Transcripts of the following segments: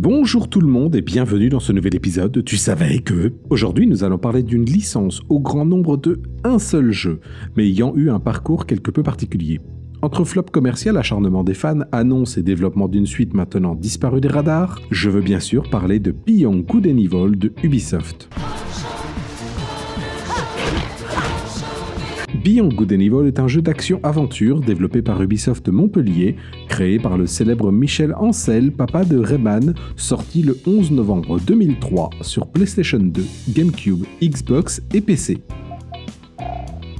Bonjour tout le monde et bienvenue dans ce nouvel épisode de Tu savais que... Aujourd'hui nous allons parler d'une licence au grand nombre de un seul jeu, mais ayant eu un parcours quelque peu particulier. Entre flop commercial, acharnement des fans, annonce et développement d'une suite maintenant disparue des radars, je veux bien sûr parler de Beyond Good and Evil de Ubisoft. Beyond Good and Evil est un jeu d'action-aventure développé par Ubisoft Montpellier, créé par le célèbre Michel Ancel, papa de Rayman, sorti le 11 novembre 2003 sur PlayStation 2, GameCube, Xbox et PC.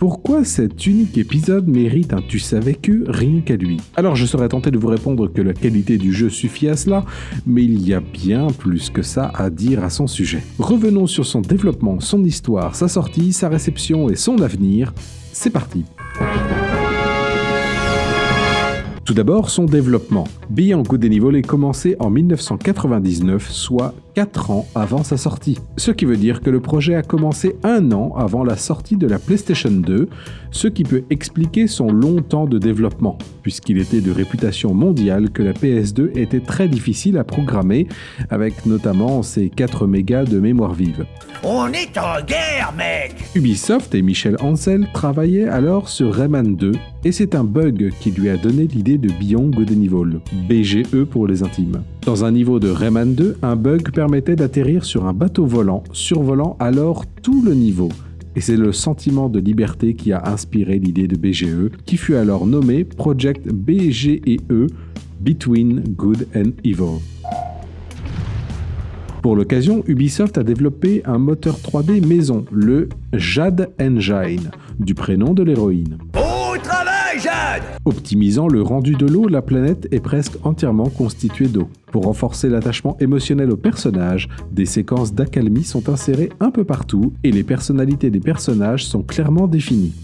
Pourquoi cet unique épisode mérite un tu savais que rien qu'à lui? Alors je serais tenté de vous répondre que la qualité du jeu suffit à cela, mais il y a bien plus que ça à dire à son sujet. Revenons sur son développement, son histoire, sa sortie, sa réception et son avenir. C'est parti tout d'abord, son développement. Beyond Good and Evil est commencé en 1999, soit 4 ans avant sa sortie. Ce qui veut dire que le projet a commencé un an avant la sortie de la PlayStation 2, ce qui peut expliquer son long temps de développement, puisqu'il était de réputation mondiale que la PS2 était très difficile à programmer, avec notamment ses 4 mégas de mémoire vive. On est en guerre, mec Ubisoft et Michel Ancel travaillaient alors sur Rayman 2, et c'est un bug qui lui a donné l'idée de Beyond Good and Evil, BGE pour les intimes. Dans un niveau de Rayman 2, un bug permettait d'atterrir sur un bateau volant, survolant alors tout le niveau. Et c'est le sentiment de liberté qui a inspiré l'idée de BGE, qui fut alors nommé Project BGE Between Good and Evil. Pour l'occasion, Ubisoft a développé un moteur 3D maison, le Jade Engine, du prénom de l'héroïne. Au Optimisant le rendu de l'eau, la planète est presque entièrement constituée d'eau. Pour renforcer l'attachement émotionnel au personnage, des séquences d'accalmie sont insérées un peu partout et les personnalités des personnages sont clairement définies.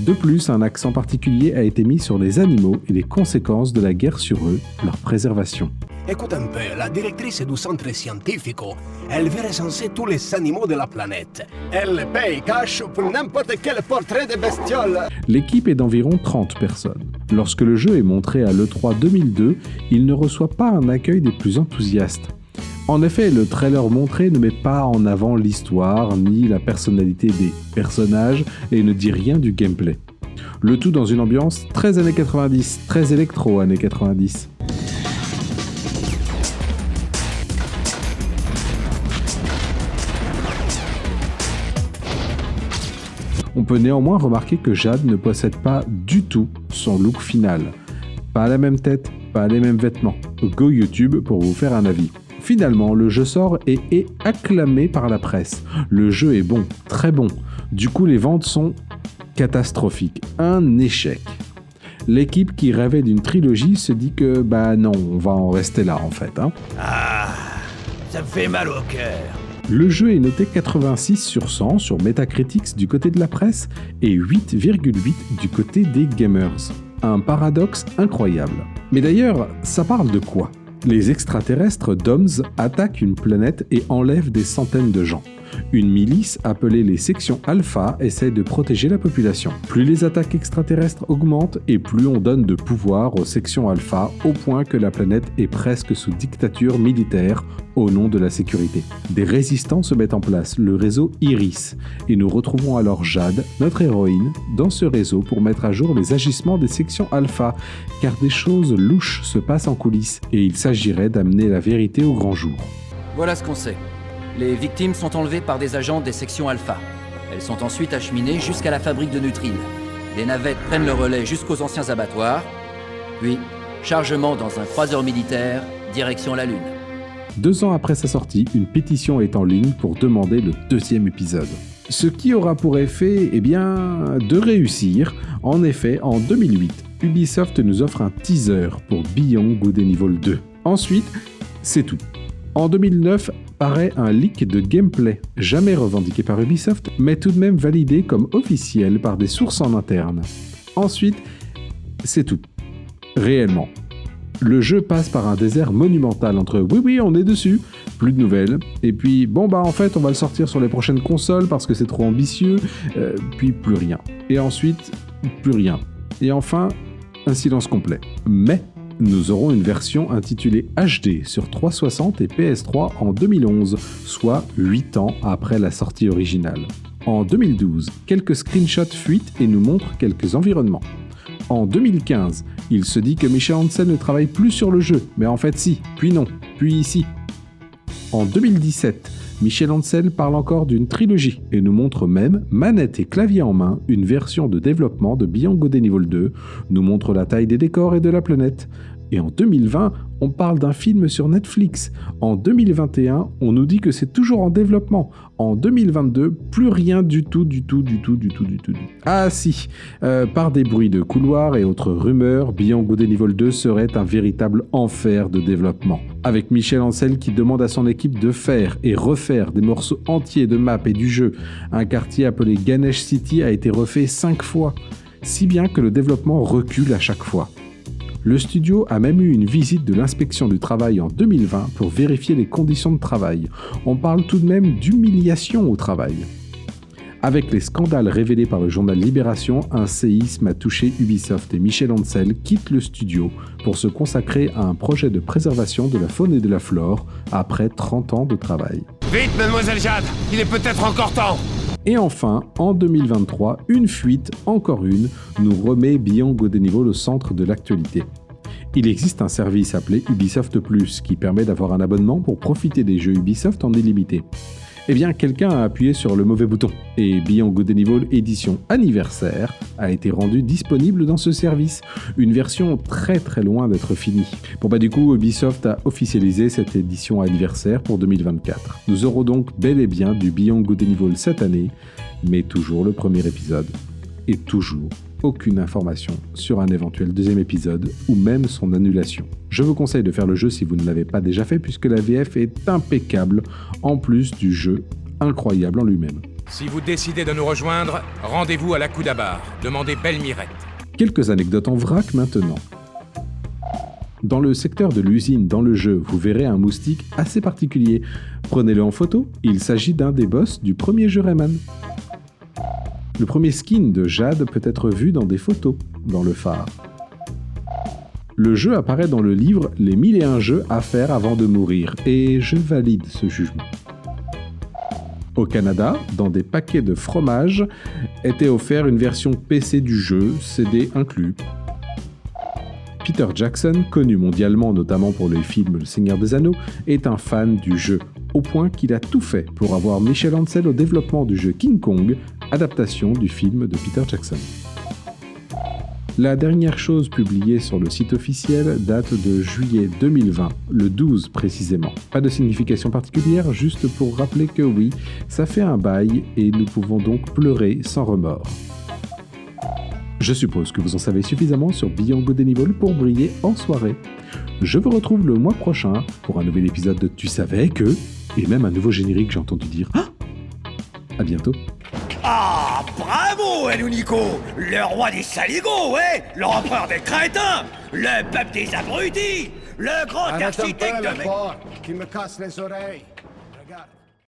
De plus, un accent particulier a été mis sur les animaux et les conséquences de la guerre sur eux, leur préservation. Écoute un peu, la directrice du centre scientifico, elle veut recenser tous les animaux de la planète. Elle paye cash pour n'importe quel portrait de bestiole. L'équipe est d'environ 30 personnes. Lorsque le jeu est montré à l'E3 2002, il ne reçoit pas un accueil des plus enthousiastes. En effet, le trailer montré ne met pas en avant l'histoire ni la personnalité des personnages et ne dit rien du gameplay. Le tout dans une ambiance très années 90, très électro années 90. Peut néanmoins remarquer que Jade ne possède pas du tout son look final. Pas la même tête, pas les mêmes vêtements. Go YouTube pour vous faire un avis. Finalement, le jeu sort et est acclamé par la presse. Le jeu est bon, très bon. Du coup, les ventes sont catastrophiques. Un échec. L'équipe qui rêvait d'une trilogie se dit que bah non, on va en rester là en fait. Hein. Ah, ça me fait mal au cœur. Le jeu est noté 86 sur 100 sur Metacritic du côté de la presse et 8,8 du côté des gamers. Un paradoxe incroyable. Mais d'ailleurs, ça parle de quoi? Les extraterrestres DOMS attaquent une planète et enlèvent des centaines de gens. Une milice appelée les sections alpha essaie de protéger la population. Plus les attaques extraterrestres augmentent et plus on donne de pouvoir aux sections alpha au point que la planète est presque sous dictature militaire au nom de la sécurité. Des résistants se mettent en place, le réseau Iris, et nous retrouvons alors Jade, notre héroïne, dans ce réseau pour mettre à jour les agissements des sections alpha, car des choses louches se passent en coulisses et il s'agirait d'amener la vérité au grand jour. Voilà ce qu'on sait. Les victimes sont enlevées par des agents des sections Alpha. Elles sont ensuite acheminées jusqu'à la fabrique de Nutril. Les navettes prennent le relais jusqu'aux anciens abattoirs, puis chargement dans un croiseur militaire, direction la Lune. Deux ans après sa sortie, une pétition est en ligne pour demander le deuxième épisode. Ce qui aura pour effet, eh bien, de réussir. En effet, en 2008, Ubisoft nous offre un teaser pour Beyond Good and Evil 2. Ensuite, c'est tout. En 2009, paraît un leak de gameplay, jamais revendiqué par Ubisoft, mais tout de même validé comme officiel par des sources en interne. Ensuite, c'est tout. Réellement. Le jeu passe par un désert monumental entre oui oui on est dessus, plus de nouvelles, et puis bon bah en fait on va le sortir sur les prochaines consoles parce que c'est trop ambitieux, euh, puis plus rien. Et ensuite, plus rien. Et enfin, un silence complet. Mais nous aurons une version intitulée HD sur 360 et PS3 en 2011, soit 8 ans après la sortie originale. En 2012, quelques screenshots fuitent et nous montrent quelques environnements. En 2015, il se dit que Michel Hansen ne travaille plus sur le jeu, mais en fait si, puis non, puis ici. En 2017, Michel Ancel parle encore d'une trilogie et nous montre même, manette et clavier en main, une version de développement de Beyond Good Evil 2, nous montre la taille des décors et de la planète. Et en 2020, on parle d'un film sur Netflix. En 2021, on nous dit que c'est toujours en développement. En 2022, plus rien du tout, du tout, du tout, du tout, du tout. Ah si, euh, par des bruits de couloirs et autres rumeurs, Beyond Good and Evil 2 serait un véritable enfer de développement. Avec Michel Ancel qui demande à son équipe de faire et refaire des morceaux entiers de map et du jeu. Un quartier appelé Ganesh City a été refait 5 fois, si bien que le développement recule à chaque fois. Le studio a même eu une visite de l'inspection du travail en 2020 pour vérifier les conditions de travail. On parle tout de même d'humiliation au travail. Avec les scandales révélés par le journal Libération, un séisme a touché Ubisoft et Michel Ancel quitte le studio pour se consacrer à un projet de préservation de la faune et de la flore après 30 ans de travail. Vite, mademoiselle Jade, il est peut-être encore temps et enfin, en 2023, une fuite, encore une, nous remet Beyond Good au centre de l'actualité. Il existe un service appelé Ubisoft Plus qui permet d'avoir un abonnement pour profiter des jeux Ubisoft en illimité. Eh bien, quelqu'un a appuyé sur le mauvais bouton et Beyond Good and Evil édition anniversaire a été rendu disponible dans ce service. Une version très très loin d'être finie. Bon bah du coup, Ubisoft a officialisé cette édition anniversaire pour 2024. Nous aurons donc bel et bien du Beyond Good and Evil cette année, mais toujours le premier épisode. Et toujours aucune information sur un éventuel deuxième épisode ou même son annulation. Je vous conseille de faire le jeu si vous ne l'avez pas déjà fait puisque la VF est impeccable en plus du jeu incroyable en lui-même. Si vous décidez de nous rejoindre, rendez-vous à la Coudabar. Demandez Belle Mirette. Quelques anecdotes en vrac maintenant. Dans le secteur de l'usine dans le jeu, vous verrez un moustique assez particulier. Prenez-le en photo, il s'agit d'un des boss du premier jeu Rayman. Le premier skin de Jade peut être vu dans des photos dans le phare. Le jeu apparaît dans le livre Les 1001 jeux à faire avant de mourir, et je valide ce jugement. Au Canada, dans des paquets de fromage, était offert une version PC du jeu, CD inclus. Peter Jackson, connu mondialement notamment pour le film Le Seigneur des Anneaux, est un fan du jeu, au point qu'il a tout fait pour avoir Michel Ancel au développement du jeu King Kong, adaptation du film de Peter Jackson. La dernière chose publiée sur le site officiel date de juillet 2020, le 12 précisément. Pas de signification particulière, juste pour rappeler que oui, ça fait un bail et nous pouvons donc pleurer sans remords. Je suppose que vous en savez suffisamment sur Beyond Good pour briller en soirée. Je vous retrouve le mois prochain pour un nouvel épisode de Tu savais que, et même un nouveau générique, j'ai entendu dire. Ah à bientôt. Ah, bravo, Nico Le roi des saligots, ouais L'empereur des crétins Le peuple des abrutis Le grand architecte de... qui me casse les oreilles. Regarde.